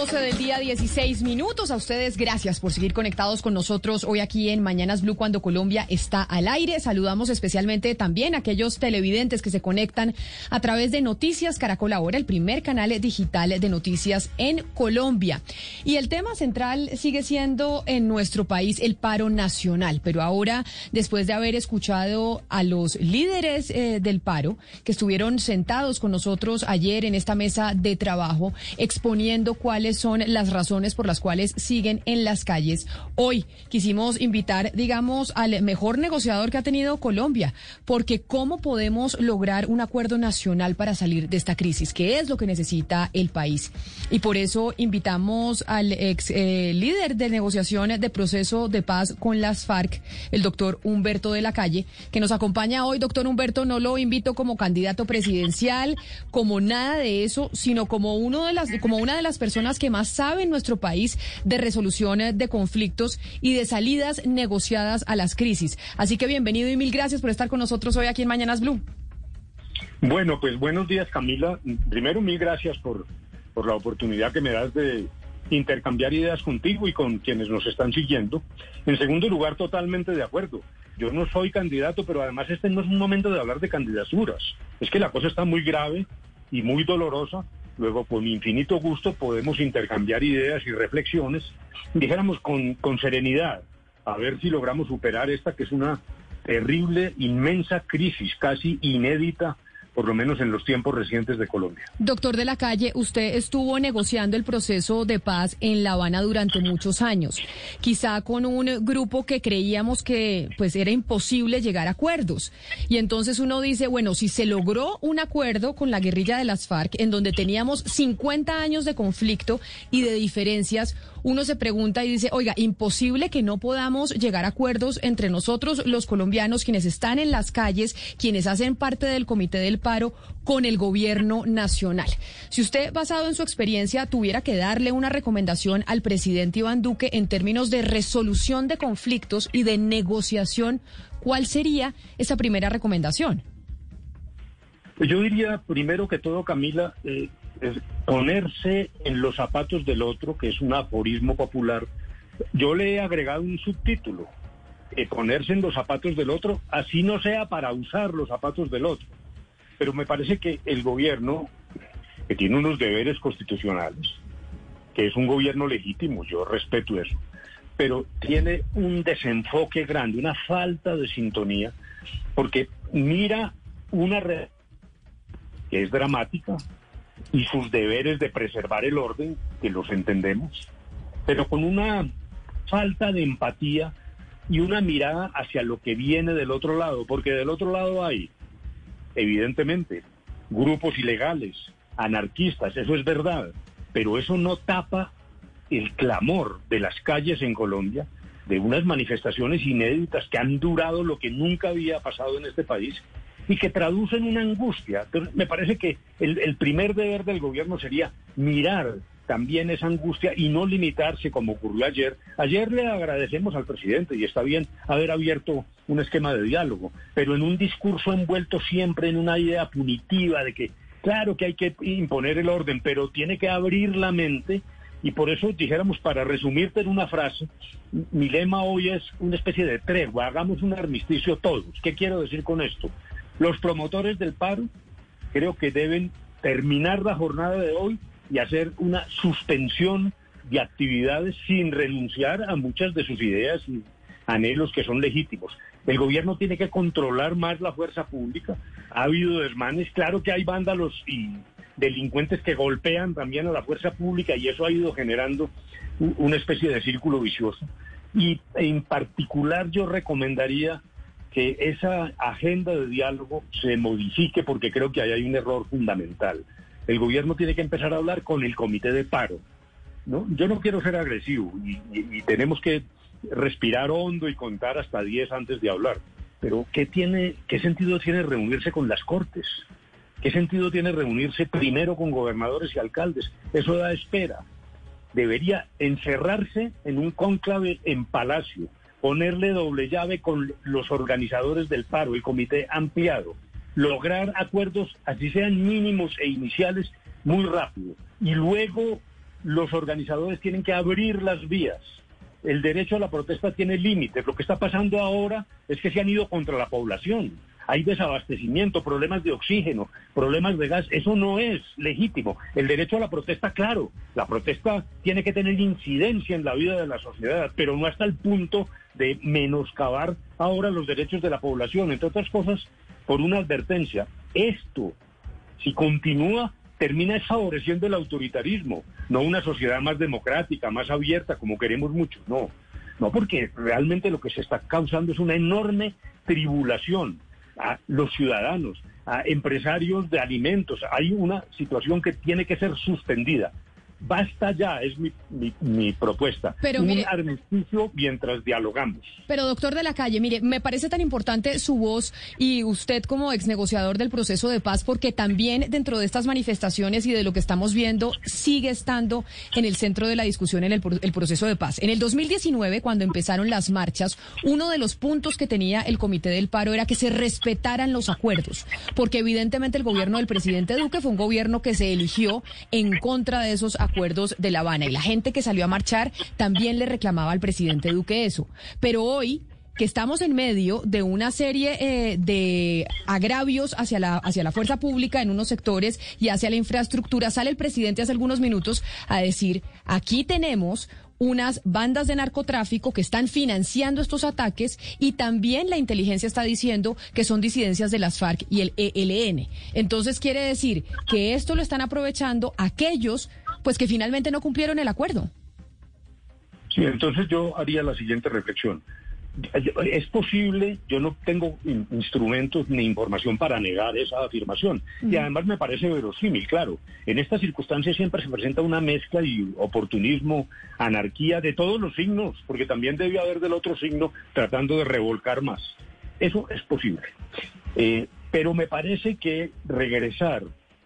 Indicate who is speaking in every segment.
Speaker 1: 12 del día, 16 minutos. A ustedes, gracias por seguir conectados con nosotros hoy aquí en Mañanas Blue cuando Colombia está al aire. Saludamos especialmente también a aquellos televidentes que se conectan a través de Noticias Caracol Ahora, el primer canal digital de noticias en Colombia. Y el tema central sigue siendo en nuestro país el paro nacional. Pero ahora, después de haber escuchado a los líderes eh, del paro que estuvieron sentados con nosotros ayer en esta mesa de trabajo exponiendo cuáles son las razones por las cuales siguen en las calles. Hoy quisimos invitar, digamos, al mejor negociador que ha tenido Colombia, porque ¿cómo podemos lograr un acuerdo nacional para salir de esta crisis? ¿Qué es lo que necesita el país? Y por eso invitamos al ex eh, líder de negociación de proceso de paz con las FARC, el doctor Humberto de la Calle, que nos acompaña hoy. Doctor Humberto, no lo invito como candidato presidencial, como nada de eso, sino como uno de las, como una de las personas que más sabe en nuestro país de resoluciones de conflictos y de salidas negociadas a las crisis. Así que bienvenido y mil gracias por estar con nosotros hoy aquí en Mañanas Blue.
Speaker 2: Bueno, pues buenos días Camila. Primero mil gracias por, por la oportunidad que me das de intercambiar ideas contigo y con quienes nos están siguiendo. En segundo lugar, totalmente de acuerdo. Yo no soy candidato, pero además este no es un momento de hablar de candidaturas. Es que la cosa está muy grave y muy dolorosa Luego, con infinito gusto, podemos intercambiar ideas y reflexiones, dijéramos con, con serenidad, a ver si logramos superar esta que es una terrible, inmensa crisis, casi inédita por lo menos en los tiempos recientes de Colombia.
Speaker 1: Doctor de la Calle, usted estuvo negociando el proceso de paz en La Habana durante muchos años, quizá con un grupo que creíamos que pues era imposible llegar a acuerdos. Y entonces uno dice, bueno, si se logró un acuerdo con la guerrilla de las FARC en donde teníamos 50 años de conflicto y de diferencias, uno se pregunta y dice, oiga, imposible que no podamos llegar a acuerdos entre nosotros los colombianos, quienes están en las calles, quienes hacen parte del comité del paro, con el gobierno nacional. Si usted, basado en su experiencia, tuviera que darle una recomendación al presidente Iván Duque en términos de resolución de conflictos y de negociación, ¿cuál sería esa primera recomendación?
Speaker 2: Yo diría, primero que todo, Camila, eh, es ponerse en los zapatos del otro, que es un aforismo popular. Yo le he agregado un subtítulo, eh, ponerse en los zapatos del otro, así no sea para usar los zapatos del otro. Pero me parece que el gobierno, que tiene unos deberes constitucionales, que es un gobierno legítimo, yo respeto eso, pero tiene un desenfoque grande, una falta de sintonía, porque mira una red que es dramática, y sus deberes de preservar el orden, que los entendemos, pero con una falta de empatía y una mirada hacia lo que viene del otro lado, porque del otro lado hay, evidentemente, grupos ilegales, anarquistas, eso es verdad, pero eso no tapa el clamor de las calles en Colombia, de unas manifestaciones inéditas que han durado lo que nunca había pasado en este país y que traducen una angustia. Entonces, me parece que el, primer deber del gobierno sería mirar también esa angustia y no limitarse como ocurrió ayer. Ayer le agradecemos al presidente y está bien haber abierto un esquema de diálogo, pero en un discurso envuelto siempre en una idea punitiva de que claro que hay que imponer el orden, pero tiene que abrir la mente y por eso dijéramos, para resumirte en una frase, mi lema hoy es una especie de tregua, hagamos un armisticio todos. ¿Qué quiero decir con esto? Los promotores del paro creo que deben terminar la jornada de hoy y hacer una suspensión de actividades sin renunciar a muchas de sus ideas y anhelos que son legítimos. El gobierno tiene que controlar más la fuerza pública. Ha habido desmanes, claro que hay vándalos y delincuentes que golpean también a la fuerza pública y eso ha ido generando una especie de círculo vicioso. Y en particular yo recomendaría que esa agenda de diálogo se modifique porque creo que ahí hay un error fundamental. El gobierno tiene que empezar a hablar con el comité de paro, ¿no? Yo no quiero ser agresivo y, tenemos que respirar hondo y contar hasta 10 antes de hablar. Pero ¿qué, tiene, ¿qué sentido tiene reunirse con las Cortes? ¿Qué sentido tiene reunirse primero con gobernadores y alcaldes? Eso da espera. Debería encerrarse en un cónclave en Palacio, ponerle doble llave con los organizadores del paro, el comité ampliado, lograr acuerdos, así sean mínimos e iniciales, muy rápido. Y luego los organizadores tienen que abrir las vías. El derecho a la protesta tiene límites. Lo que está pasando ahora es que se han ido contra la población. Hay desabastecimiento, problemas de oxígeno, problemas de gas. Eso no es legítimo. El derecho a la protesta, claro, la protesta tiene que tener incidencia en la vida de la sociedad, pero no hasta el punto de menoscabar ahora los derechos de la población. Entre otras cosas, por una advertencia, esto, si continúa, termina favoreciendo el autoritarismo, no una sociedad más democrática, más abierta, como queremos mucho, no. No, porque realmente lo que se está causando es una enorme tribulación a los ciudadanos, a empresarios de alimentos. Hay una situación que tiene que ser suspendida. Basta ya, es mi, mi, propuesta.
Speaker 1: Pero,
Speaker 2: un armisticio mientras dialogamos.
Speaker 1: Pero doctor de la calle, mire, me parece tan importante su voz y usted como ex negociador del proceso de paz, porque también dentro de estas manifestaciones y de lo que estamos viendo, sigue estando en el centro de la discusión en el, el proceso de paz. En el 2019, cuando empezaron las marchas, uno de los puntos que tenía el Comité del Paro era que se respetaran los acuerdos, porque evidentemente el gobierno del presidente Duque fue un gobierno que se eligió en contra de esos acuerdos acuerdos de La Habana y la gente que salió a marchar también le reclamaba al presidente Duque eso. Pero hoy que estamos en medio de una serie eh, de agravios hacia la, hacia la fuerza pública en unos sectores y hacia la infraestructura. Sale el presidente hace algunos minutos a decir, aquí tenemos unas bandas de narcotráfico que están financiando estos ataques y también la inteligencia está diciendo que son disidencias de las FARC y el ELN. Entonces quiere decir que esto lo están aprovechando aquellos pues que finalmente no cumplieron el acuerdo.
Speaker 2: Sí, entonces yo haría la siguiente reflexión. Es posible, yo no tengo instrumentos ni información para negar esa afirmación. Y además me parece verosímil, claro. En estas circunstancias siempre se presenta una mezcla y oportunismo, anarquía de todos los signos, porque también debe haber del otro signo tratando de revolcar más. Eso es posible. Eh, pero me parece que regresar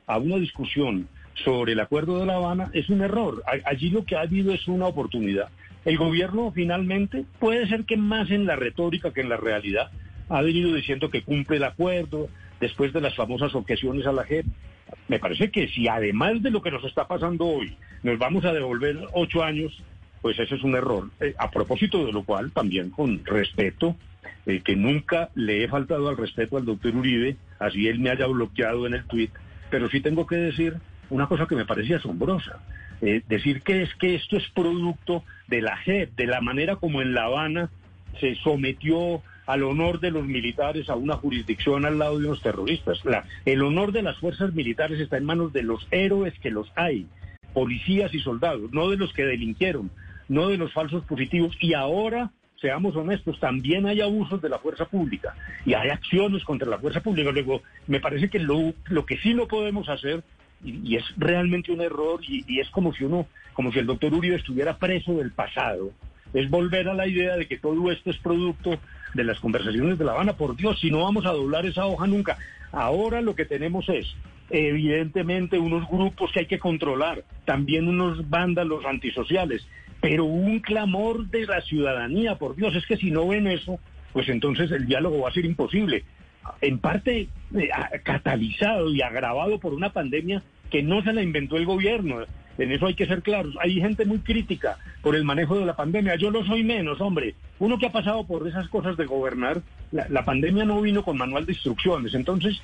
Speaker 2: a una discusión sobre el acuerdo de La Habana es un error. Allí lo que ha habido es una oportunidad el gobierno finalmente puede ser que más en la retórica que en la realidad ha venido diciendo que cumple el acuerdo después de las famosas objeciones a la JEP. Me parece que si además de lo que nos está pasando hoy nos vamos a devolver ocho años, pues ese es un error. Eh, a propósito de lo cual, también con respeto, eh, que nunca le he faltado al respeto al doctor Uribe, así él me haya bloqueado en el tuit, pero sí tengo que decir una cosa que me parecía asombrosa. Eh, decir que es que esto es producto de la JEP, de la manera como en La Habana se sometió al honor de los militares a una jurisdicción al lado de unos terroristas. el honor de las fuerzas militares está en manos de los héroes que los hay, policías y soldados, no de los que delinquieron, no de los falsos positivos. Y ahora, seamos honestos, también hay abusos de la fuerza pública y hay acciones contra la fuerza pública. Luego, me parece que lo, lo que sí no podemos hacer y, es realmente un error y, es como si uno, como si el doctor Uribe estuviera preso del pasado. Es volver a la idea de que todo esto es producto de las conversaciones de La Habana. Por Dios, si no vamos a doblar esa hoja nunca. Ahora lo que tenemos es, evidentemente, unos grupos que hay que controlar, también unos vándalos antisociales, pero un clamor de la ciudadanía, por Dios, es que si no ven eso, pues entonces el diálogo va a ser imposible en parte eh, catalizado y agravado por una pandemia que no se la inventó el gobierno. En eso hay que ser claros. Hay gente muy crítica por el manejo de la pandemia. Yo lo soy menos, hombre. Uno que ha pasado por esas cosas de gobernar, la, pandemia no vino con manual de instrucciones. Entonces,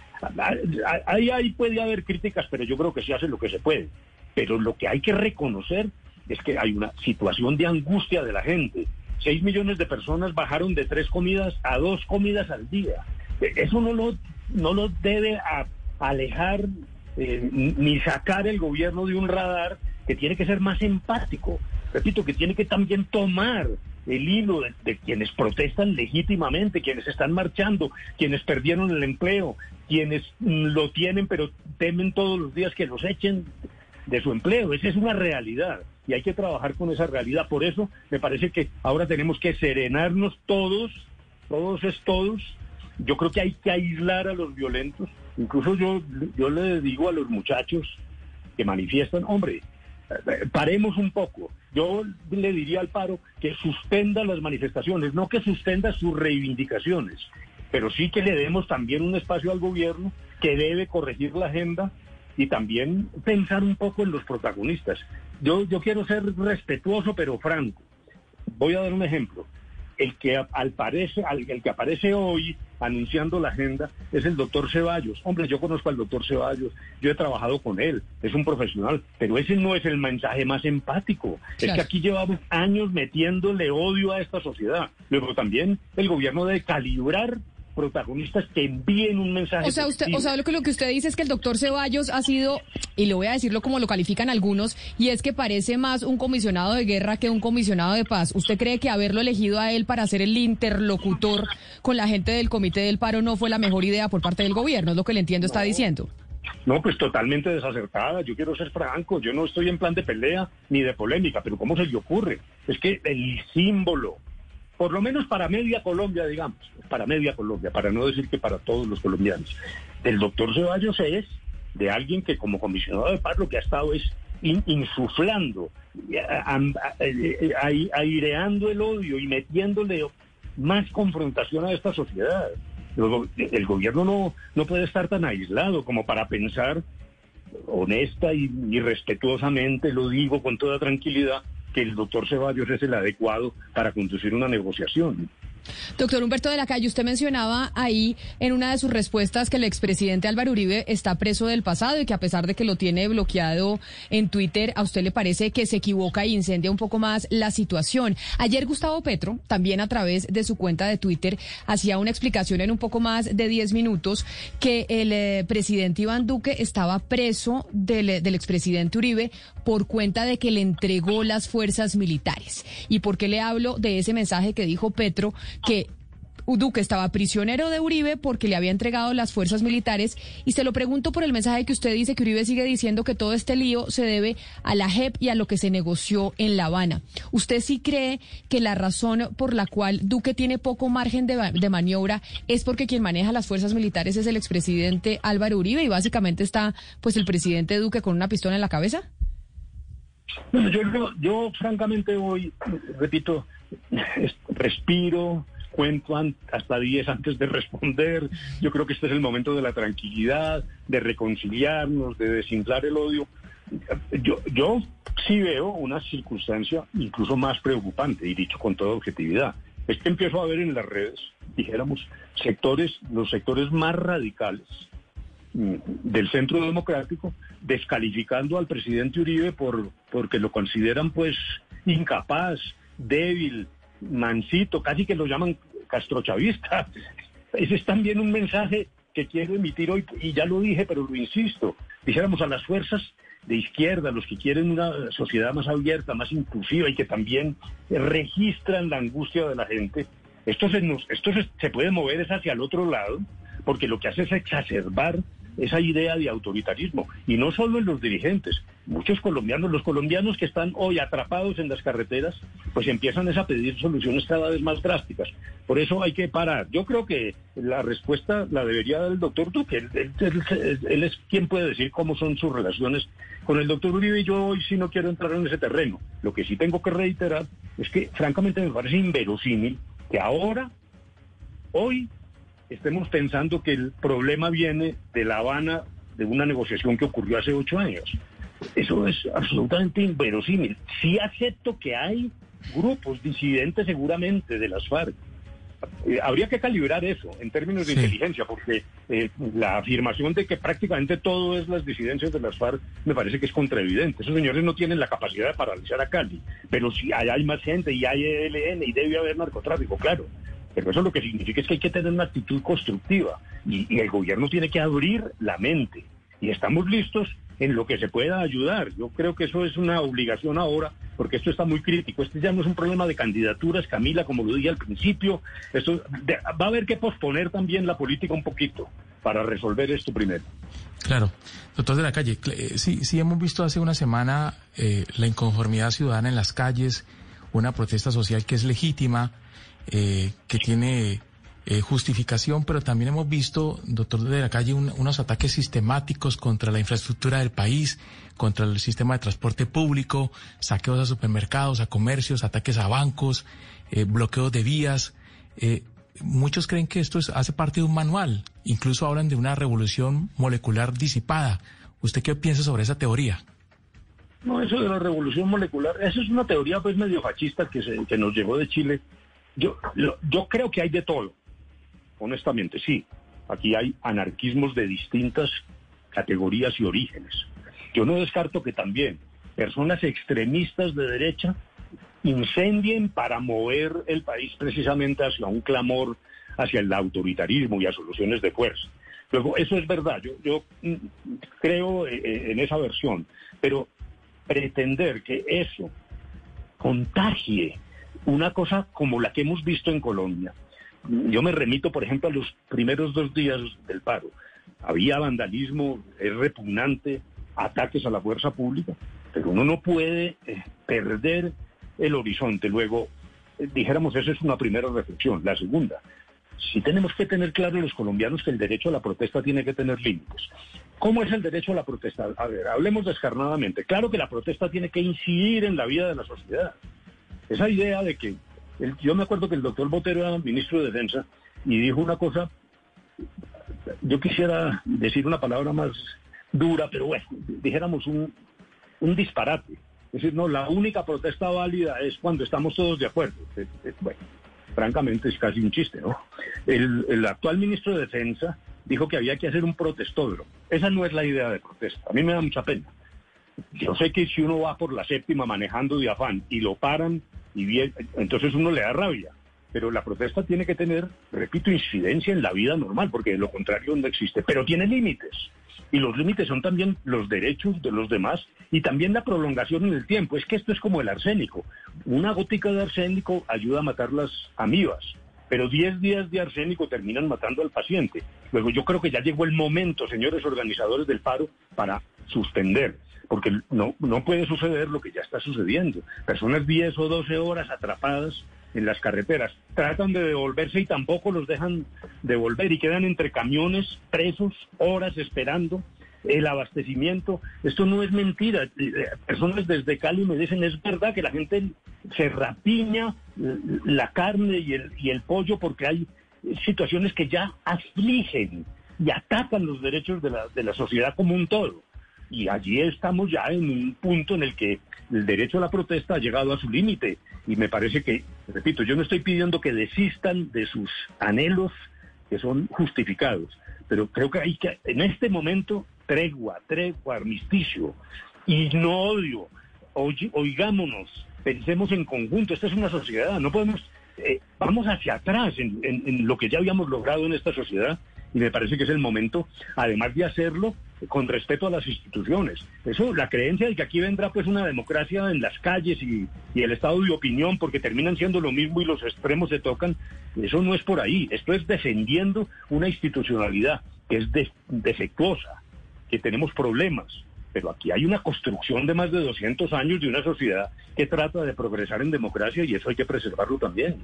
Speaker 2: ahí, ahí puede haber críticas, pero yo creo que se hace lo que se puede. Pero lo que hay que reconocer es que hay una situación de angustia de la gente. Seis millones de personas bajaron de tres comidas a dos comidas al día. Eso no lo, no lo debe alejar eh, ni sacar el gobierno de un radar que tiene que ser más empático. Repito, que tiene que también tomar el hilo de, quienes protestan legítimamente, quienes están marchando, quienes perdieron el empleo, quienes mm, lo tienen pero temen todos los días que los echen de su empleo. Esa es una realidad. y hay que trabajar con esa realidad. Por eso me parece que ahora tenemos que serenarnos todos, todos es todos. Yo creo que hay que aislar a los violentos. Incluso yo, yo le digo a los muchachos que manifiestan, hombre, eh, paremos un poco. Yo le diría al paro que suspenda las manifestaciones, no que suspenda sus reivindicaciones, pero sí que le demos también un espacio al gobierno que debe corregir la agenda y también pensar un poco en los protagonistas. Yo, yo quiero ser respetuoso pero franco. Voy a dar un ejemplo el que al parece, el que aparece hoy anunciando la agenda es el doctor Ceballos. Hombre, yo conozco al doctor Ceballos, yo he trabajado con él, es un profesional, pero ese no es el mensaje más empático. Es que aquí llevamos años metiéndole odio a esta sociedad. Luego también el gobierno debe calibrar protagonistas que envíen un mensaje.
Speaker 1: O sea, usted, o sea, lo que, lo que usted dice es que el doctor Ceballos ha sido, y le voy a decirlo como lo califican algunos, y es que parece más un comisionado de guerra que un comisionado de paz. ¿Usted cree que haberlo elegido a él para ser el interlocutor con la gente del Comité del Paro no fue la mejor idea por parte del gobierno? Es lo que le entiendo está diciendo.
Speaker 2: No, pues totalmente desacertada. Yo quiero ser franco. Yo no estoy en plan de pelea ni de polémica, pero ¿cómo se le ocurre? Es que el símbolo por lo menos para media Colombia, digamos, para media Colombia, para no decir que para todos los colombianos. El doctor Ceballos es de alguien que como comisionado de paz lo que ha estado es insuflando, aireando el odio y metiéndole más confrontación a esta sociedad. El, gobierno no, no puede estar tan aislado como para pensar honesta y respetuosamente, lo digo con toda tranquilidad, que el doctor Ceballos es el adecuado para conducir una negociación.
Speaker 1: Doctor Humberto de la Calle, usted mencionaba ahí en una de sus respuestas que el expresidente Álvaro Uribe está preso del pasado y que a pesar de que lo tiene bloqueado en Twitter, a usted le parece que se equivoca e incendia un poco más la situación. Ayer Gustavo Petro, también a través de su cuenta de Twitter, hacía una explicación en un poco más de 10 minutos que el eh, presidente Iván Duque estaba preso del, del expresidente Uribe por cuenta de que le entregó las fuerzas militares. ¿Y por qué le hablo de ese mensaje que dijo Petro? Que Duque estaba prisionero de Uribe porque le había entregado las fuerzas militares y se lo pregunto por el mensaje que usted dice que Uribe sigue diciendo que todo este lío se debe a la JEP y a lo que se negoció en La Habana. ¿Usted sí cree que la razón por la cual Duque tiene poco margen de, maniobra es porque quien maneja las fuerzas militares es el expresidente Álvaro Uribe y básicamente está pues el presidente Duque con una pistola en la cabeza?
Speaker 2: Bueno, yo, yo francamente hoy, repito, respiro, cuento hasta 10 antes de responder. Yo creo que este es el momento de la tranquilidad, de reconciliarnos, de desinflar el odio. Yo, yo sí veo una circunstancia incluso más preocupante, y dicho con toda objetividad. Es que empiezo a ver en las redes, dijéramos, sectores, los sectores más radicales mm, del centro democrático, descalificando al presidente Uribe por porque lo consideran pues incapaz, débil, mansito, casi que lo llaman castrochavista. Ese es también un mensaje que quiero emitir hoy, y ya lo dije, pero lo insisto, dijéramos a las fuerzas de izquierda, los que quieren una sociedad más abierta, más inclusiva y que también registran la angustia de la gente, esto se, esto se puede mover hacia el otro lado, porque lo que hace es exacerbar esa idea de autoritarismo. Y no solo en los dirigentes, muchos colombianos, los colombianos que están hoy atrapados en las carreteras, pues empiezan a pedir soluciones cada vez más drásticas. Por eso hay que parar. Yo creo que la respuesta la debería dar el doctor Duque. Él, es quien puede decir cómo son sus relaciones con el doctor Uribe y yo hoy sí no quiero entrar en ese terreno. Lo que sí tengo que reiterar es que francamente me parece inverosímil que ahora, hoy, estemos pensando que el problema viene de La Habana, de una negociación que ocurrió hace ocho años. Eso es absolutamente inverosímil. Sí acepto que hay grupos disidentes seguramente de las FARC. Eh, habría que calibrar eso en términos de inteligencia, porque eh, la afirmación de que prácticamente todo es las disidencias de las FARC me parece que es contraevidente. Esos señores no tienen la capacidad de paralizar a Cali, pero si hay, hay más gente y hay ELN y debe haber narcotráfico, claro. Pero eso lo que significa es que hay que tener una actitud constructiva y, el gobierno tiene que abrir la mente. Y estamos listos en lo que se pueda ayudar. Yo creo que eso es una obligación ahora, porque esto está muy crítico. Este ya no es un problema de candidaturas, Camila, como lo dije al principio. Esto va a haber que posponer también la política un poquito para resolver esto primero.
Speaker 3: Claro. Doctor de la calle, eh, sí, sí hemos visto hace una semana eh, la inconformidad ciudadana en las calles, una protesta social que es legítima, eh, que tiene justificación, pero también hemos visto, doctor de la calle, unos ataques sistemáticos contra la infraestructura del país, contra el sistema de transporte público, saqueos a supermercados, a comercios, ataques a bancos, bloqueos de vías muchos creen que esto es, hace parte de un manual, incluso hablan de una revolución molecular disipada. ¿Usted qué piensa sobre esa teoría?
Speaker 2: No, eso de la revolución molecular, eso es una teoría pues medio fascista que, se, que nos llegó de Chile. Yo, yo creo que hay de todo, honestamente, sí. Aquí hay anarquismos de distintas categorías y orígenes. Yo no descarto que también personas extremistas de derecha incendien para mover el país precisamente hacia un clamor hacia el autoritarismo y a soluciones de fuerza. Luego, eso es verdad, yo, yo mm, creo eh, eh, en esa versión, pero pretender que eso contagie una cosa como la que hemos visto en Colombia, yo me remito, por ejemplo, a los primeros dos días del paro. Había vandalismo, es repugnante, ataques a la fuerza pública, pero uno no puede eh, perder el horizonte. Luego, eh, dijéramos, esa es una primera reflexión. La segunda, si tenemos que tener claro los colombianos que el derecho a la protesta tiene que tener límites. ¿Cómo es el derecho a la protesta? A ver, hablemos descarnadamente. Claro que la protesta tiene que incidir en la vida de la sociedad. Esa idea de que, yo me acuerdo que el doctor Botero era ministro de Defensa y dijo una cosa, yo quisiera decir una palabra más dura, pero bueno, dijéramos un, un disparate. Es decir, no, la única protesta válida es cuando estamos todos de acuerdo. Bueno, francamente es casi un chiste, ¿no? El, actual ministro de Defensa dijo que había que hacer un protestódromo. Esa no es la idea de protesta. A mí me da mucha pena. Yo sé que si uno va por la séptima manejando de afán y lo paran, y bien, entonces uno le da rabia. Pero la protesta tiene que tener, repito, incidencia en la vida normal, porque de lo contrario no existe. Pero tiene límites y los límites son también los derechos de los demás y también la prolongación en el tiempo. Es que esto es como el arsénico. Una gótica de arsénico ayuda a matar las amibas, pero 10 días de arsénico terminan matando al paciente. Luego yo creo que ya llegó el momento, señores organizadores del paro, para suspender, porque no, no puede suceder lo que ya está sucediendo. Personas 10 o 12 horas atrapadas en las carreteras. Tratan de devolverse y tampoco los dejan devolver y quedan entre camiones presos horas esperando el abastecimiento. Esto no es mentira. Personas desde Cali me dicen, es verdad que la gente se rapiña la carne y el, y el pollo porque hay situaciones que ya afligen y atacan los derechos de la, de la sociedad como un todo. Y allí estamos ya en un punto en el que el derecho a la protesta ha llegado a su límite. Y me parece que, repito, yo no estoy pidiendo que desistan de sus anhelos que son justificados, pero creo que hay que, en este momento, tregua, tregua, armisticio y no odio. oigámonos, pensemos en conjunto. Esta es una sociedad, no podemos, eh, vamos hacia atrás en lo que ya habíamos logrado en esta sociedad y me parece que es el momento, además de hacerlo, con respeto a las instituciones. Eso, la creencia de que aquí vendrá pues una democracia en las calles y, el estado de opinión porque terminan siendo lo mismo y los extremos se tocan, eso no es por ahí. Esto es defendiendo una institucionalidad que es defectuosa, que tenemos problemas. Pero aquí hay una construcción de más de 200 años de una sociedad que trata de progresar en democracia y eso hay que preservarlo también.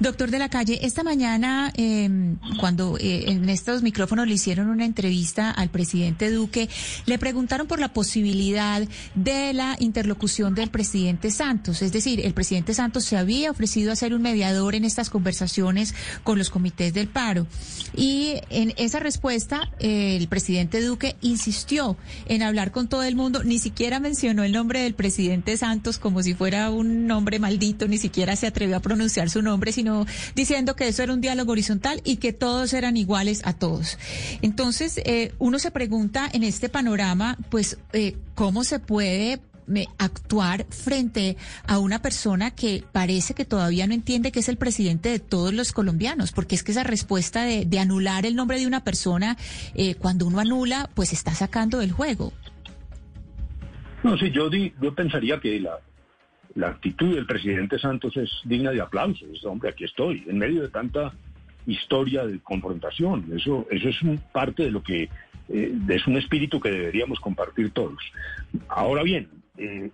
Speaker 4: Doctor de la Calle, esta mañana, em, cuando eh, en estos micrófonos le hicieron una entrevista al presidente Duque, le preguntaron por la posibilidad de la interlocución del presidente Santos. Es decir, el presidente Santos se había ofrecido a ser un mediador en estas conversaciones con los comités del paro. Y en esa respuesta, el presidente Duque insistió en hablar con todo el mundo, ni siquiera mencionó el nombre del presidente Santos como si fuera un nombre maldito, ni siquiera se atrevió a pronunciar su nombre sino diciendo que eso era un diálogo horizontal y que todos eran iguales a todos. Entonces, eh, uno se pregunta en este panorama, pues, eh, ¿cómo se puede actuar frente a una persona que parece que todavía no entiende que es el presidente de todos los colombianos, porque es que esa respuesta de, anular el nombre de una persona, eh, cuando uno anula, pues está sacando del juego.
Speaker 2: No, sí, yo, yo pensaría que la, la actitud del presidente Santos es digna de aplausos. Hombre, aquí estoy, en medio de tanta historia de confrontación. Eso, eso es parte de lo que eh, es un espíritu que deberíamos compartir todos. Ahora bien, eh,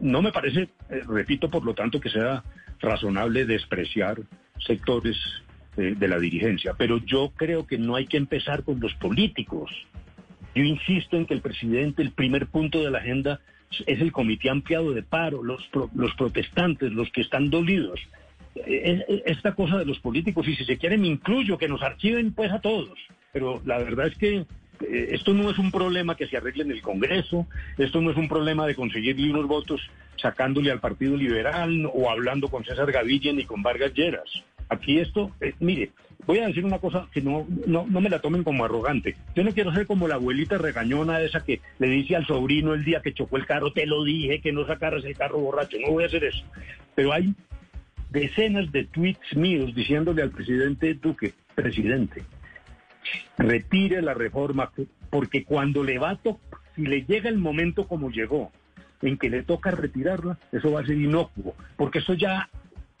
Speaker 2: no me parece, eh, repito, por lo tanto, que sea razonable despreciar sectores de la dirigencia, pero yo creo que no hay que empezar con los políticos. Yo insisto en que el presidente, el primer punto de la agenda es el comité ampliado de paro, los, los protestantes, los que están dolidos. Esta cosa de los políticos, y si se quieren, incluyo que nos archiven pues a todos. Pero la verdad es que eh, esto no es un problema que se arregle en el Congreso, esto no es un problema de conseguirle unos votos sacándole al Partido Liberal o hablando con César Gaviria ni con Vargas Lleras. Aquí esto, eh, mire, voy a decir una cosa que no, no, no, me la tomen como arrogante. Yo no quiero ser como la abuelita regañona esa que le dice al sobrino el día que chocó el carro, te lo dije, que no sacaras el carro borracho, no voy a hacer eso. Pero hay decenas de tweets míos diciéndole al presidente Duque, presidente, retire la reforma, porque cuando le va a si le llega el momento como llegó, en que le toca retirarla, eso va a ser inocuo, porque eso ya,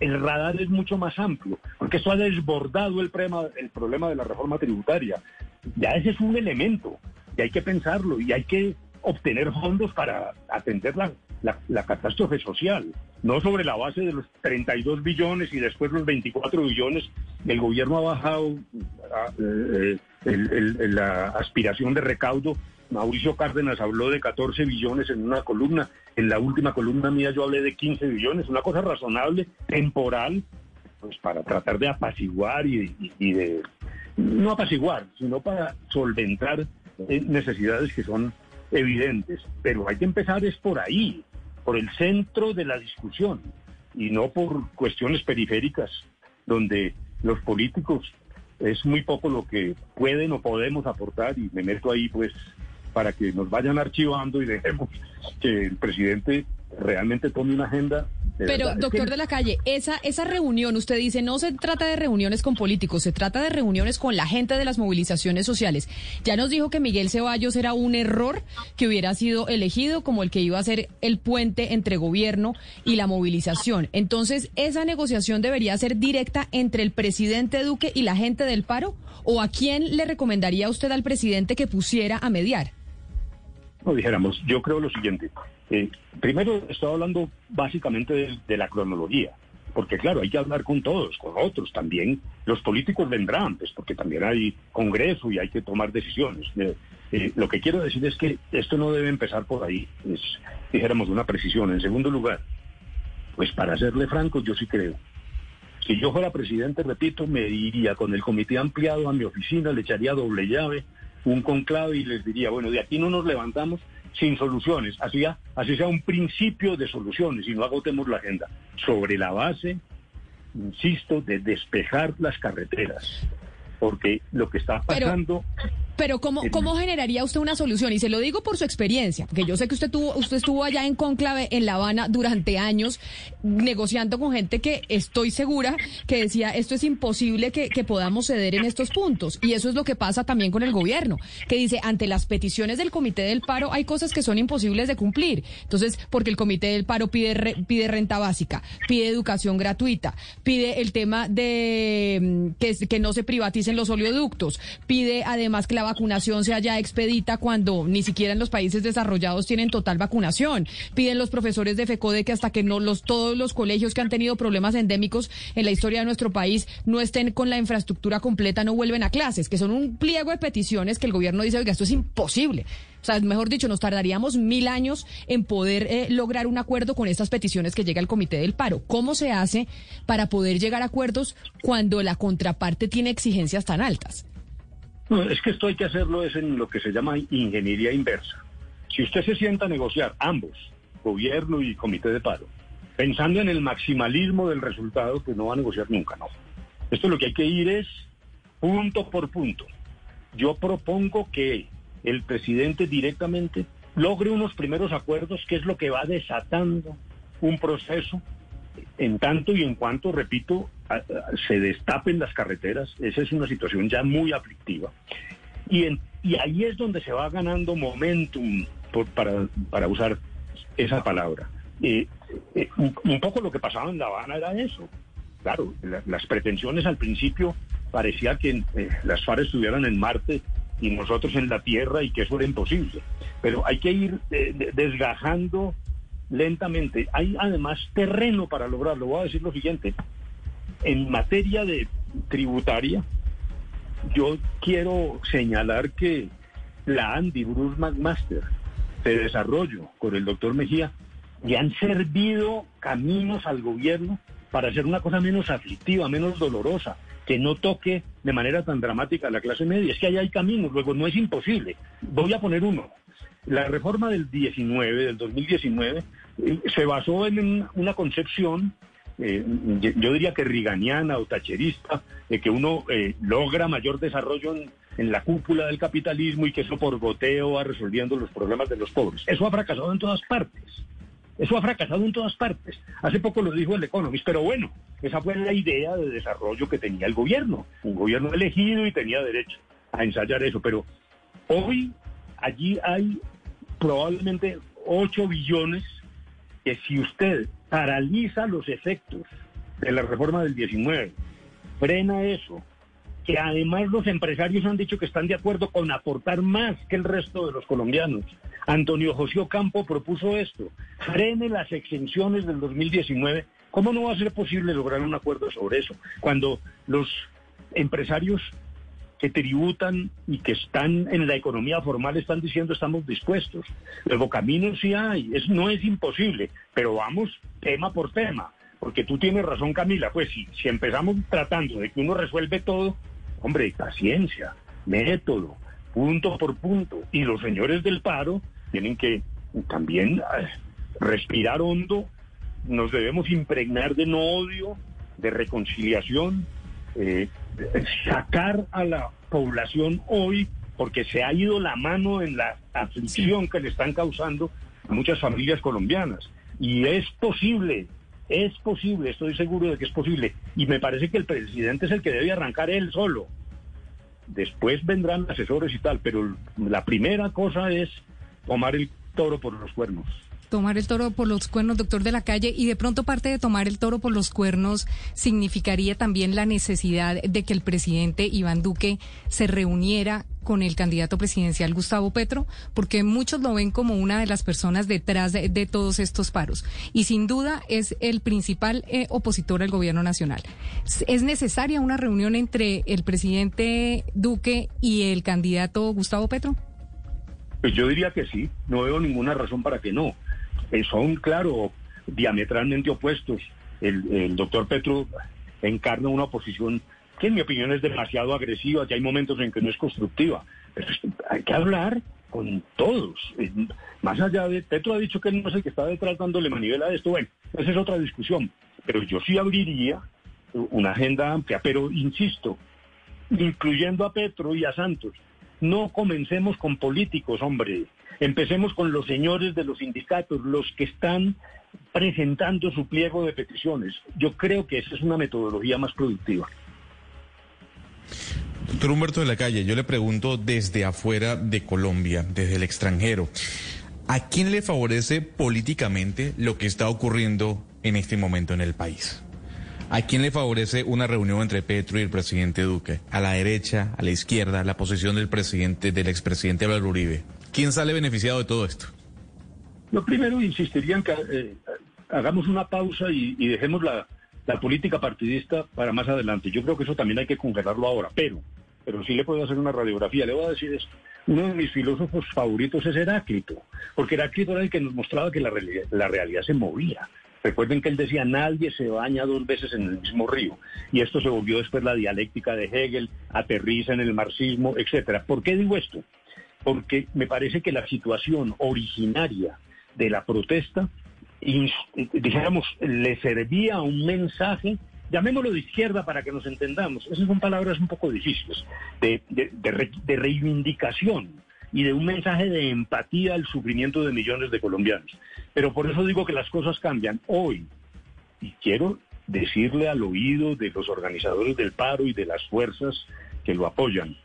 Speaker 2: el radar es mucho más amplio, porque eso ha desbordado el problema, el problema de la reforma tributaria. Ya ese es un elemento, y hay que pensarlo, y hay que obtener fondos para atender la, la, catástrofe social, no sobre la base de los 32 billones y después los 24 billones. El gobierno ha bajado ah, eh, la aspiración de recaudo. Mauricio Cárdenas habló de 14 billones en una columna. En la última columna mía yo hablé de 15 billones. Una cosa razonable, temporal, pues para tratar de apaciguar y, y de, no apaciguar, sino para solventar eh, necesidades que son evidentes. Pero hay que empezar es por ahí por el centro de la discusión y no por cuestiones periféricas donde los políticos es muy poco lo que pueden o podemos aportar y me meto ahí pues para que nos vayan archivando y dejemos que el presidente realmente tome una agenda
Speaker 1: pero, doctor de la calle, esa, esa reunión, usted dice, no se trata de reuniones con políticos, se trata de reuniones con la gente de las movilizaciones sociales. Ya nos dijo que Miguel Ceballos era un error que hubiera sido elegido como el que iba a ser el puente entre gobierno y la movilización. Entonces, ¿esa negociación debería ser directa entre el presidente Duque y la gente del paro? ¿O a quién le recomendaría usted al presidente que pusiera a mediar?
Speaker 2: No dijéramos, yo creo lo siguiente. Eh, primero, estaba hablando básicamente de, la cronología, porque claro, hay que hablar con todos, con otros también. Los políticos vendrán, pues porque también hay Congreso y hay que tomar decisiones. Eh, eh, lo que quiero decir es que esto no debe empezar por ahí, dijéramos, una precisión. En segundo lugar, pues para serle franco, yo sí creo. Si yo fuera presidente, repito, me iría con el comité ampliado a mi oficina, le echaría doble llave, un conclave y les diría, bueno, de aquí no nos levantamos sin soluciones, así, así sea un principio de soluciones y no agotemos la agenda, sobre la base, insisto, de despejar las carreteras, porque lo que está pasando...
Speaker 1: Pero ¿cómo, ¿cómo generaría usted una solución? Y se lo digo por su experiencia, porque yo sé que usted tuvo, usted estuvo allá en Conclave, en La Habana, durante años, negociando con gente que estoy segura que decía, esto es imposible que, que podamos ceder en estos puntos. Y eso es lo que pasa también con el gobierno, que dice, ante las peticiones del Comité del Paro hay cosas que son imposibles de cumplir. Entonces, porque el Comité del Paro pide, pide renta básica, pide educación gratuita, pide el tema de mm, que, que no se privaticen los oleoductos, pide además que la vacunación sea ya expedita cuando ni siquiera en los países desarrollados tienen total vacunación. Piden los profesores de FECODE que hasta que no los todos los colegios que han tenido problemas endémicos en la historia de nuestro país no estén con la infraestructura completa, no vuelven a clases, que son un pliego de peticiones que el gobierno dice, oiga, esto es imposible. O sea, mejor dicho, nos tardaríamos mil años en poder eh, lograr un acuerdo con estas peticiones que llega el Comité del Paro. ¿Cómo se hace para poder llegar a acuerdos cuando la contraparte tiene exigencias tan altas?
Speaker 2: No, es que esto hay que hacerlo es en lo que se llama ingeniería inversa. Si usted se sienta a negociar ambos, gobierno y comité de paro, pensando en el maximalismo del resultado, pues no va a negociar nunca, no. Esto lo que hay que ir es punto por punto. Yo propongo que el presidente directamente logre unos primeros acuerdos, que es lo que va desatando un proceso en tanto y en cuanto, repito, se destapen las carreteras, esa es una situación ya muy aflictiva. Y, y ahí es donde se va ganando momentum, para, para usar esa palabra. Eh, eh, un, poco lo que pasaba en La Habana era eso. claro, las pretensiones al principio parecía que eh, las FARC estuvieran en Marte y nosotros en la Tierra y que eso era imposible. Pero hay que ir eh, desgajando lentamente. Hay además terreno para lograrlo. Voy a decir lo siguiente. En materia de tributaria, yo quiero señalar que la Andy Bruce McMaster de desarrollo con el doctor Mejía le han servido caminos al gobierno para hacer una cosa menos aflictiva, menos dolorosa, que no toque de manera tan dramática a la clase media. Es que ahí hay caminos, luego no es imposible. Voy a poner uno. La reforma del 19, del 2019, eh, se basó en una concepción, eh, yo diría que riganiana o tacherista, de que uno eh, logra mayor desarrollo en, en la cúpula del capitalismo y que eso por goteo va resolviendo los problemas de los pobres. Eso ha fracasado en todas partes. Eso ha fracasado en todas partes. Hace poco lo dijo el Economist, pero bueno, esa fue la idea de desarrollo que tenía el gobierno. Un gobierno elegido y tenía derecho a ensayar eso. Pero hoy allí hay probablemente 8 billones que si usted paraliza los efectos de la reforma del 19, frena eso, que además los empresarios han dicho que están de acuerdo con aportar más que el resto de los colombianos. Antonio José Ocampo propuso esto, frene las exenciones del 2019. ¿Cómo no va a ser posible lograr un acuerdo sobre eso? Cuando los empresarios que tributan y que están en la economía formal están diciendo estamos dispuestos. Luego caminos sí hay, es, no es imposible, pero vamos tema por tema. Porque tú tienes razón, Camila, pues si, si empezamos tratando de que uno resuelve todo, hombre, paciencia, método, punto por punto. Y los señores del paro tienen que también eh, respirar hondo, nos debemos impregnar de no odio, de reconciliación, eh, sacar a la población hoy, porque se ha ido la mano en la aflicción que le están causando a muchas familias colombianas. Y es posible, es posible, estoy seguro de que es posible. Y me parece que el presidente es el que debe arrancar él solo. Después vendrán asesores y tal, pero la primera cosa es tomar el toro por los cuernos
Speaker 1: tomar el toro por los cuernos, doctor de la calle, y de pronto parte de tomar el toro por los cuernos significaría también la necesidad de que el presidente Iván Duque se reuniera con el candidato presidencial Gustavo Petro, porque muchos lo ven como una de las personas detrás de, todos estos paros. Y sin duda es el principal eh, opositor al gobierno nacional. ¿Es necesaria una reunión entre el presidente Duque y el candidato Gustavo Petro?
Speaker 2: Pues yo diría que sí, no veo ninguna razón para que no. Eh, son, claro, diametralmente opuestos. El, doctor Petro encarna una oposición que en mi opinión es demasiado agresiva, que hay momentos en que no es constructiva. Pero hay que hablar con todos. Eh, más allá de, Petro ha dicho que él no es el que está detrás dándole manivela de esto. Bueno, esa es otra discusión. Pero yo sí abriría una agenda amplia, pero insisto, incluyendo a Petro y a Santos. No comencemos con políticos, hombre. Empecemos con los señores de los sindicatos, los que están presentando su pliego de peticiones. Yo creo que esa es una metodología más productiva.
Speaker 5: Doctor Humberto de la Calle, yo le pregunto desde afuera de Colombia, desde el extranjero, ¿a quién le favorece políticamente lo que está ocurriendo en este momento en el país? ¿A quién le favorece una reunión entre Petro y el presidente Duque? ¿A la derecha, a la izquierda, la posición del presidente, del expresidente Álvaro Uribe? ¿Quién sale beneficiado de todo esto?
Speaker 2: Lo primero, insistiría en que eh, hagamos una pausa y, dejemos la, política partidista para más adelante. Yo creo que eso también hay que congelarlo ahora, pero, pero sí le puedo hacer una radiografía. Le voy a decir esto. Uno de mis filósofos favoritos es Heráclito, porque Heráclito era el que nos mostraba que la, la realidad se movía. Recuerden que él decía, nadie se baña dos veces en el mismo río. Y esto se volvió después la dialéctica de Hegel, aterriza en el marxismo, etcétera. ¿Por qué digo esto? Porque me parece que la situación originaria de la protesta, dijéramos, le servía un mensaje, llamémoslo de izquierda para que nos entendamos, esas son palabras un poco difíciles, de, de reivindicación y de un mensaje de empatía al sufrimiento de millones de colombianos. Pero por eso digo que las cosas cambian hoy. Y quiero decirle al oído de los organizadores del paro y de las fuerzas que lo apoyan,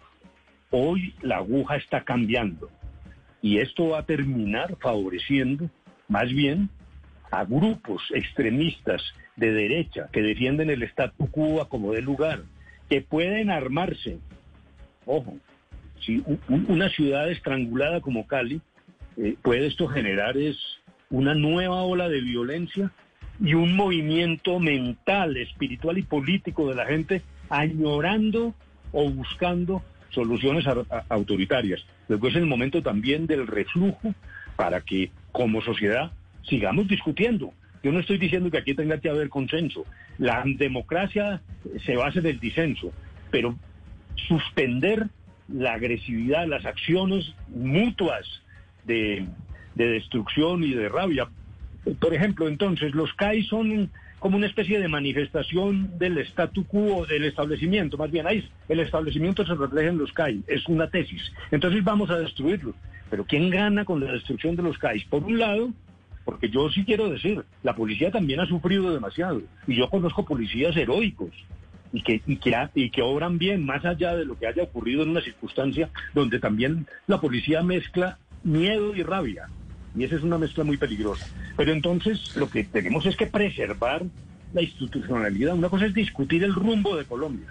Speaker 2: hoy la aguja está cambiando y esto va a terminar favoreciendo más bien a grupos extremistas de derecha que defienden el statu quo como de lugar, que pueden armarse. Ojo, si una ciudad estrangulada como Cali, eh, puede esto generar es una nueva ola de violencia y un movimiento mental, espiritual y político de la gente añorando o buscando soluciones autoritarias. Luego es el momento también del reflujo para que como sociedad sigamos discutiendo. Yo no estoy diciendo que aquí tenga que haber consenso. La democracia se basa en el disenso, pero suspender la agresividad, las acciones mutuas de, destrucción y de rabia. Por ejemplo, entonces, los CAI son como una especie de manifestación del statu quo del establecimiento. Más bien, el establecimiento se refleja en los CAI, es una tesis. Entonces vamos a destruirlos. Pero ¿quién gana con la destrucción de los CAI? Por un lado, porque yo sí quiero decir, la policía también ha sufrido demasiado. Y yo conozco policías heroicos y que, y que, y que obran bien, más allá de lo que haya ocurrido en una circunstancia donde también la policía mezcla miedo y rabia. Y esa es una mezcla muy peligrosa. Pero entonces lo que tenemos es que preservar la institucionalidad. Una cosa es discutir el rumbo de Colombia.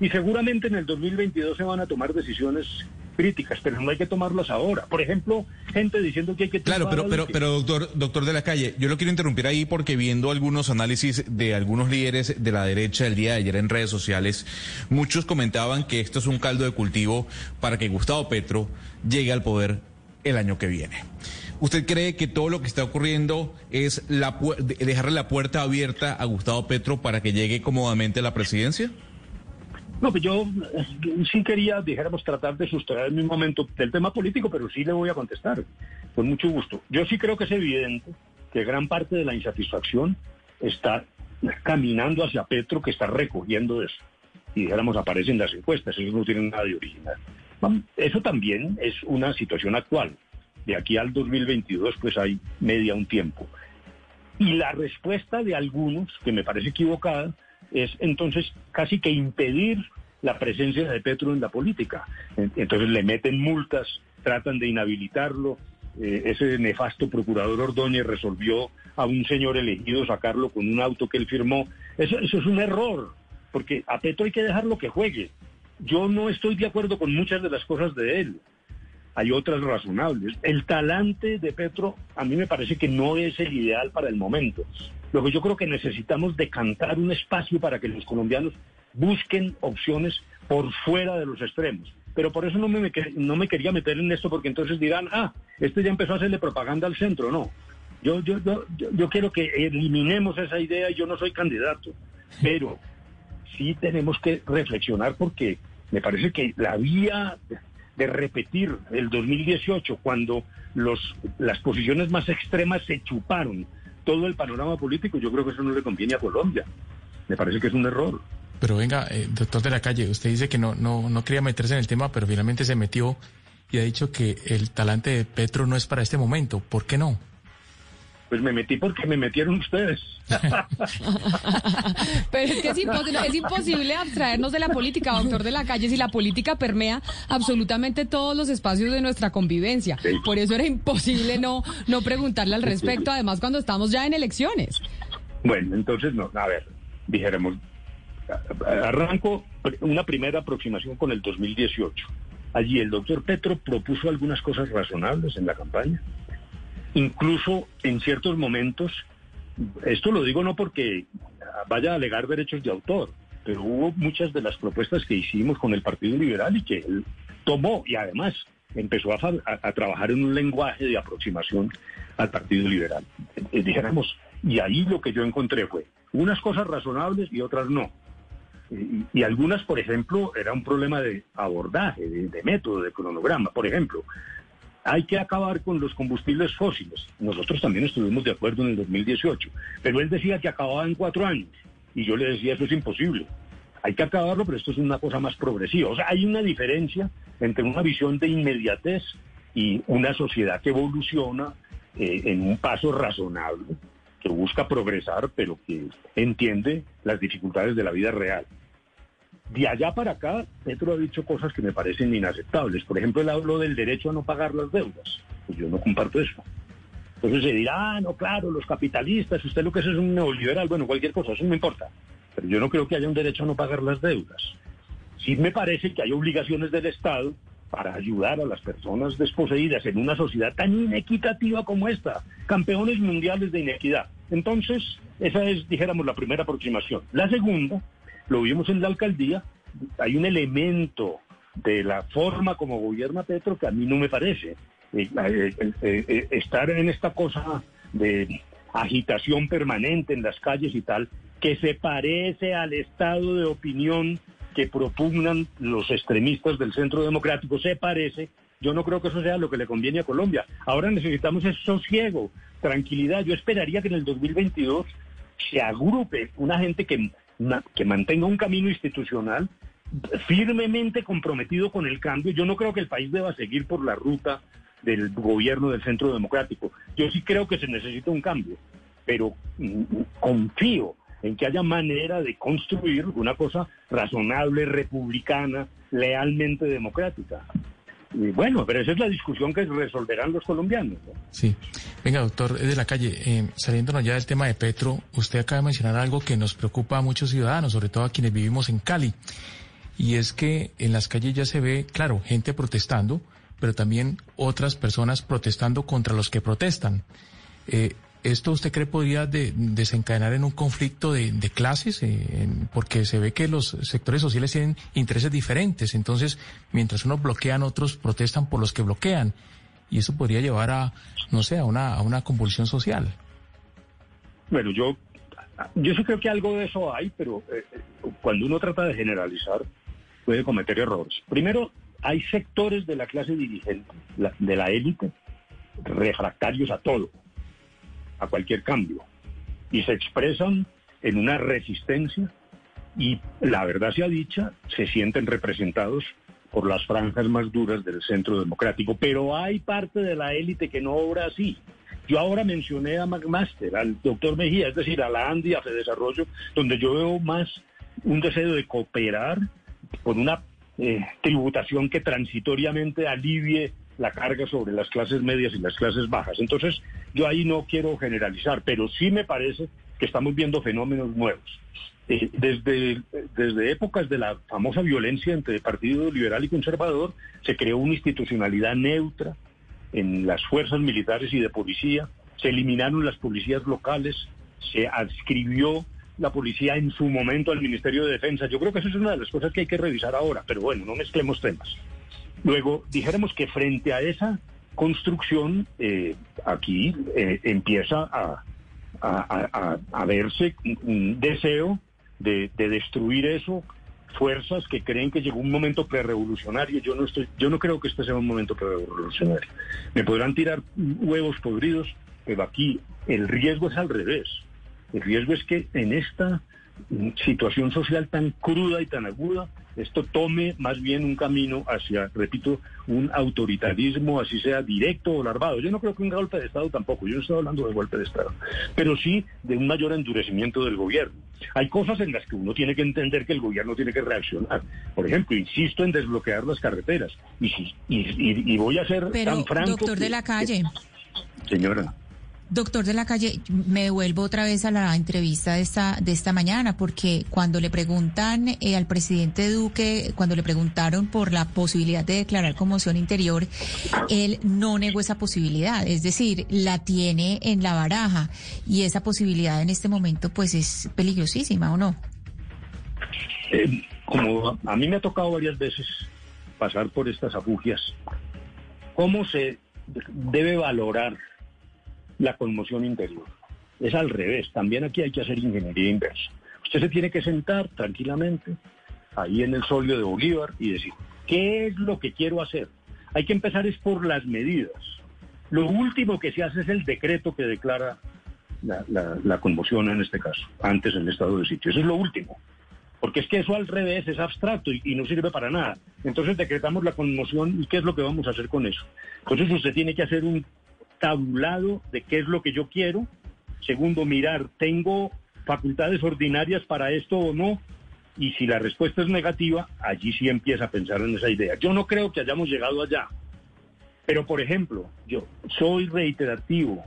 Speaker 2: Y seguramente en el 2022 se van a tomar decisiones críticas, pero no hay que tomarlas ahora. Por ejemplo, gente diciendo que hay que...
Speaker 5: Claro, pero, pero, pero doctor, doctor de la calle, yo lo quiero interrumpir ahí porque viendo algunos análisis de algunos líderes de la derecha el día de ayer en redes sociales, muchos comentaban que esto es un caldo de cultivo para que Gustavo Petro llegue al poder el año que viene. ¿Usted cree que todo lo que está ocurriendo es la, dejarle la puerta abierta a Gustavo Petro para que llegue cómodamente a la presidencia?
Speaker 2: No, pues yo eh, sí quería, dijéramos, tratar de sustraer mi momento del tema político, pero sí le voy a contestar, con mucho gusto. Yo sí creo que es evidente que gran parte de la insatisfacción está caminando hacia Petro, que está recogiendo eso. Y dijéramos, aparecen las encuestas, ellos no tienen nada de original. Eso también es una situación actual. De aquí al 2022, pues hay media un tiempo. Y la respuesta de algunos, que me parece equivocada, es entonces casi que impedir la presencia de Petro en la política. Entonces le meten multas, tratan de inhabilitarlo. Eh, ese nefasto procurador Ordóñez resolvió a un señor elegido sacarlo con un auto que él firmó. Eso, eso es un error, porque a Petro hay que dejarlo que juegue. Yo no estoy de acuerdo con muchas de las cosas de él. Hay otras razonables. El talante de Petro a mí me parece que no es el ideal para el momento. Lo que yo creo que necesitamos decantar un espacio para que los colombianos busquen opciones por fuera de los extremos. Pero por eso no me, no me quería meter en esto, porque entonces dirán, ah, este ya empezó a hacerle propaganda al centro. No, yo, yo, yo, yo quiero que eliminemos esa idea y yo no soy candidato. Pero sí tenemos que reflexionar porque me parece que la vía de repetir el 2018, cuando los, las posiciones más extremas se chuparon todo el panorama político, yo creo que eso no le conviene a Colombia. Me parece que es un error.
Speaker 3: Pero venga, eh, doctor de la calle, usted dice que no, no, no quería meterse en el tema, pero finalmente se metió y ha dicho que el talante de Petro no es para este momento. ¿Por qué no?
Speaker 2: Pues me metí porque me metieron ustedes.
Speaker 1: Pero es que es imposible, abstraernos de la política, doctor de la calle, si la política permea absolutamente todos los espacios de nuestra convivencia. Por eso era imposible no, no preguntarle al respecto, además cuando estamos ya en elecciones.
Speaker 2: Bueno, entonces, no, a ver, dijéramos, arranco una primera aproximación con el 2018. Allí el doctor Petro propuso algunas cosas razonables en la campaña incluso en ciertos momentos, esto lo digo no porque vaya a alegar derechos de autor, pero hubo muchas de las propuestas que hicimos con el Partido Liberal y que él tomó y además empezó a, trabajar en un lenguaje de aproximación al Partido Liberal. Eh, dijéramos, y ahí lo que yo encontré fue unas cosas razonables y otras no. Y, algunas, por ejemplo, era un problema de abordaje, de método, de cronograma. Por ejemplo, hay que acabar con los combustibles fósiles. Nosotros también estuvimos de acuerdo en el 2018, pero él decía que acababa en cuatro años y yo le decía eso es imposible. Hay que acabarlo, pero esto es una cosa más progresiva. O sea, hay una diferencia entre una visión de inmediatez y una sociedad que evoluciona eh, en un paso razonable, que busca progresar, pero que entiende las dificultades de la vida real. De allá para acá, Petro ha dicho cosas que me parecen inaceptables. Por ejemplo, él habló del derecho a no pagar las deudas. Pues yo no comparto eso. Entonces se dirá, ah, no, claro, los capitalistas, usted lo que es es un neoliberal, bueno, cualquier cosa, eso no importa. Pero yo no creo que haya un derecho a no pagar las deudas. Sí me parece que hay obligaciones del Estado para ayudar a las personas desposeídas en una sociedad tan inequitativa como esta, campeones mundiales de inequidad. Entonces, esa es, dijéramos, la primera aproximación. La segunda, lo vimos en la alcaldía, hay un elemento de la forma como gobierna Petro que a mí no me parece. Eh, eh, eh, estar en esta cosa de agitación permanente en las calles y tal, que se parece al estado de opinión que propugnan los extremistas del centro democrático, se parece. Yo no creo que eso sea lo que le conviene a Colombia. Ahora necesitamos ese sosiego, tranquilidad. Yo esperaría que en el 2022 se agrupe una gente que, que mantenga un camino institucional firmemente comprometido con el cambio. Yo no creo que el país deba seguir por la ruta del gobierno del centro democrático. Yo sí creo que se necesita un cambio, pero mm, confío en que haya manera de construir una cosa razonable, republicana, lealmente democrática. Bueno, pero esa es la discusión que resolverán los colombianos.
Speaker 3: Sí. Venga, doctor de la calle, eh, saliéndonos ya del tema de Petro, usted acaba de mencionar algo que nos preocupa a muchos ciudadanos, sobre todo a quienes vivimos en Cali, y es que en las calles ya se ve, claro, gente protestando, pero también otras personas protestando contra los que protestan. Eh, ¿Esto usted cree podría desencadenar en un conflicto de, clases? Eh, porque se ve que los sectores sociales tienen intereses diferentes. Entonces, mientras unos bloquean, otros protestan por los que bloquean. Y eso podría llevar a, no sé, a una, a una convulsión social.
Speaker 2: Bueno, yo, yo sí creo que algo de eso hay, pero eh, cuando uno trata de generalizar, puede cometer errores. Primero, hay sectores de la clase dirigente, de la élite, refractarios a todo, a cualquier cambio, y se expresan en una resistencia y la verdad sea dicha, se sienten representados por las franjas más duras del centro democrático, pero hay parte de la élite que no obra así. Yo ahora mencioné a McMaster, al doctor Mejía, es decir, a la ANDI, a Desarrollo, donde yo veo más un deseo de cooperar con una eh, tributación que transitoriamente alivie la carga sobre las clases medias y las clases bajas. Entonces, yo ahí no quiero generalizar, pero sí me parece que estamos viendo fenómenos nuevos. Eh, desde, desde épocas de la famosa violencia entre Partido Liberal y Conservador, se creó una institucionalidad neutra en las fuerzas militares y de policía, se eliminaron las policías locales, se adscribió la policía en su momento al Ministerio de Defensa. Yo creo que eso es una de las cosas que hay que revisar ahora, pero bueno, no mezclemos temas. Luego, dijéramos que frente a esa construcción, eh, aquí eh, empieza a, verse un deseo de, de, destruir eso, fuerzas que creen que llegó un momento prerevolucionario. Yo no estoy, yo no creo que este sea un momento prerevolucionario. Me podrán tirar huevos podridos, pero aquí el riesgo es al revés. El riesgo es que en esta situación social tan cruda y tan aguda, esto tome más bien un camino hacia, repito, un autoritarismo, así sea directo o larvado. Yo no creo que un golpe de Estado tampoco, yo no estoy hablando de golpe de Estado, pero sí de un mayor endurecimiento del gobierno. Hay cosas en las que uno tiene que entender que el gobierno tiene que reaccionar. Por ejemplo, insisto en desbloquear las carreteras. Y, y, voy a ser tan franco.
Speaker 1: Doctor de la calle.
Speaker 2: Señora.
Speaker 1: Doctor de la calle, me devuelvo otra vez a la entrevista de esta, de esta mañana, porque cuando le preguntan eh, al presidente Duque, cuando le preguntaron por la posibilidad de declarar conmoción interior, él no negó esa posibilidad, es decir, la tiene en la baraja y esa posibilidad en este momento pues es peligrosísima, ¿o no?
Speaker 2: Eh, como a mí me ha tocado varias veces pasar por estas afugias, ¿cómo se debe valorar la conmoción interior. Es al revés, también aquí hay que hacer ingeniería inversa. Usted se tiene que sentar tranquilamente ahí en el solio de Bolívar y decir, ¿qué es lo que quiero hacer? Hay que empezar es por las medidas. Lo último que se hace es el decreto que declara la, conmoción en este caso, antes en el estado de sitio. Eso es lo último. Porque es que eso al revés es abstracto y, y, no sirve para nada. Entonces decretamos la conmoción y ¿qué es lo que vamos a hacer con eso? Entonces usted tiene que hacer un tabulado de qué es lo que yo quiero. Segundo, mirar, ¿tengo facultades ordinarias para esto o no? Y si la respuesta es negativa, allí sí empieza a pensar en esa idea. Yo no creo que hayamos llegado allá. Pero, por ejemplo, yo soy reiterativo.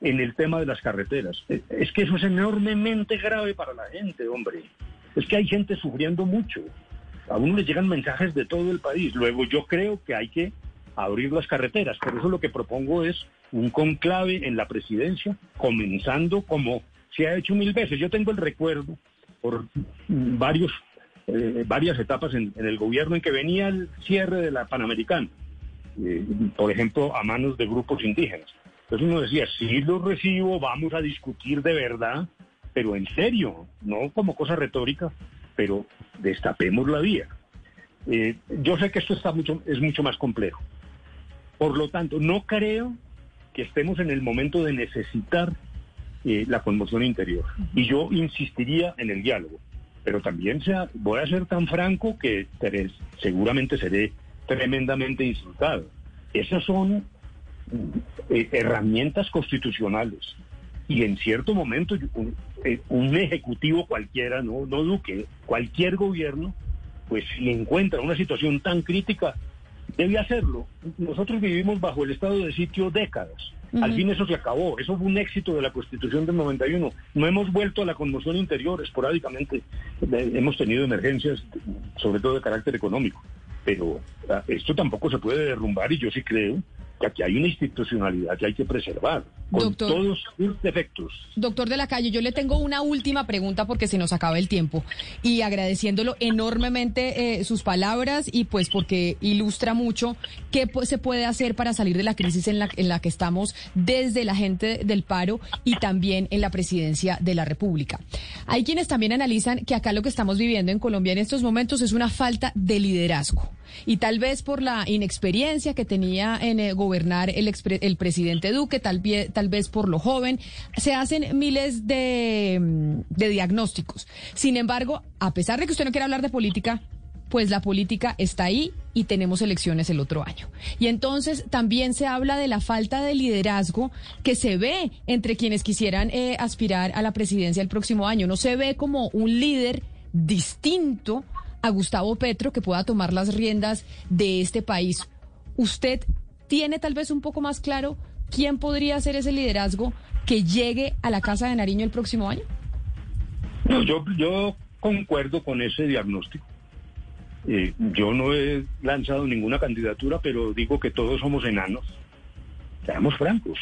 Speaker 2: en el tema de las carreteras. Eh, es que eso es enormemente grave para la gente, hombre. Es que hay gente sufriendo mucho. A uno le llegan mensajes de todo el país. Luego yo creo que hay que abrir las carreteras. Por eso lo que propongo es un conclave en la presidencia, comenzando como se ha hecho mil veces. Yo tengo el recuerdo por varios, eh, varias etapas en, el gobierno en que venía el cierre de la Panamericana, eh, por ejemplo, a manos de grupos indígenas. Entonces uno decía, sí lo recibo, vamos a discutir de verdad, pero en serio, no como cosa retórica, pero destapemos la vía. Eh, yo sé que esto está mucho, es mucho más complejo. Por lo tanto, no creo estemos en el momento de necesitar eh, la conmoción interior. Y yo insistiría en el diálogo. Pero también sea, voy a ser tan franco que seguramente seré tremendamente insultado. Esas son eh, herramientas constitucionales. Y en cierto momento eh, un, ejecutivo cualquiera, no, no Duque, cualquier gobierno, pues si encuentra una situación tan crítica, debe hacerlo. Nosotros vivimos bajo el estado de sitio décadas. Al fin eso se acabó. Eso fue un éxito de la Constitución del 91. No hemos vuelto a la conmoción interior. Esporádicamente hemos tenido emergencias, sobre todo de carácter económico. Pero ah, esto tampoco se puede derrumbar y yo sí creo que aquí hay una institucionalidad que hay que preservar, con todos sus defectos.
Speaker 1: Doctor de la Calle, yo le tengo una última pregunta porque se nos acaba el tiempo y agradeciéndolo enormemente eh, sus palabras y pues porque ilustra mucho qué se puede hacer para salir de la crisis en la, en la que estamos desde la gente del paro y también en la presidencia de la República. Hay quienes también analizan que acá lo que estamos viviendo en Colombia en estos momentos es una falta de liderazgo y tal vez por la inexperiencia que tenía en el gobernar el, el presidente Duque, tal, tal vez por lo joven, se hacen miles de, de diagnósticos. Sin embargo, a pesar de que usted no quiera hablar de política, pues la política está ahí y tenemos elecciones el otro año. Y entonces también se habla de la falta de liderazgo que se ve entre quienes quisieran eh, aspirar a la presidencia el próximo año. No se ve como un líder distinto a Gustavo Petro que pueda tomar las riendas de este país. ¿Usted tiene tal vez un poco más claro quién podría ser ese liderazgo que llegue a la Casa de Nariño el próximo año?
Speaker 2: No, yo, yo concuerdo con ese diagnóstico. Eh, yo no he lanzado ninguna candidatura, pero digo que todos somos enanos. Seamos francos.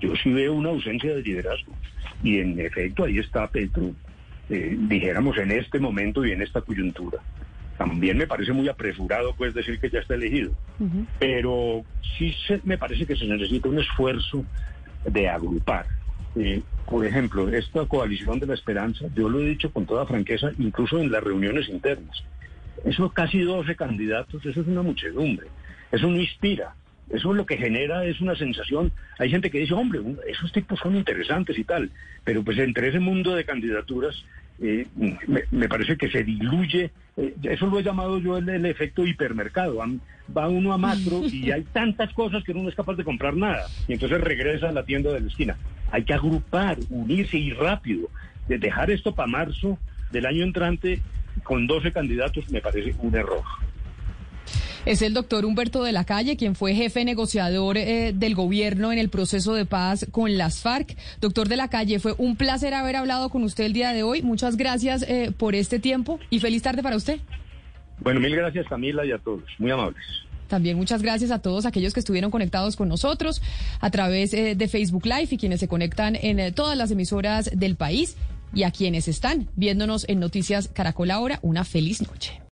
Speaker 2: Yo sí veo una ausencia de liderazgo. Y en efecto, ahí está Petro eh, dijéramos, en este momento y en esta coyuntura. También me parece muy apresurado, pues, decir que ya está elegido. Pero sí se, me parece que se necesita un esfuerzo de agrupar. Eh, por ejemplo, esta coalición de la esperanza, yo lo he dicho con toda franqueza, incluso en las reuniones internas. Eso casi 12 candidatos, eso es una muchedumbre. Eso no inspira. Eso lo que genera es una sensación. Hay gente que dice, hombre, esos tipos son interesantes y tal. Pero pues entre ese mundo de candidaturas eh, me, parece que se diluye, eh, eso lo he llamado yo el, efecto hipermercado, va uno a macro y hay tantas cosas que uno no es capaz de comprar nada, y entonces regresa a la tienda de la esquina. Hay que agrupar, unirse y rápido, de dejar esto para marzo del año entrante con 12 candidatos me parece un error.
Speaker 1: Es el doctor Humberto de la Calle, quien fue jefe negociador eh, del gobierno en el proceso de paz con las FARC. Doctor de la Calle, fue un placer haber hablado con usted el día de hoy. Muchas gracias eh, por este tiempo y feliz tarde para usted.
Speaker 2: Bueno, mil gracias Camila y a todos. Muy amables.
Speaker 1: También muchas gracias a todos aquellos que estuvieron conectados con nosotros a través eh, de Facebook Live y quienes se conectan en todas las emisoras del país y a quienes están viéndonos en Noticias Caracol ahora. Una feliz noche.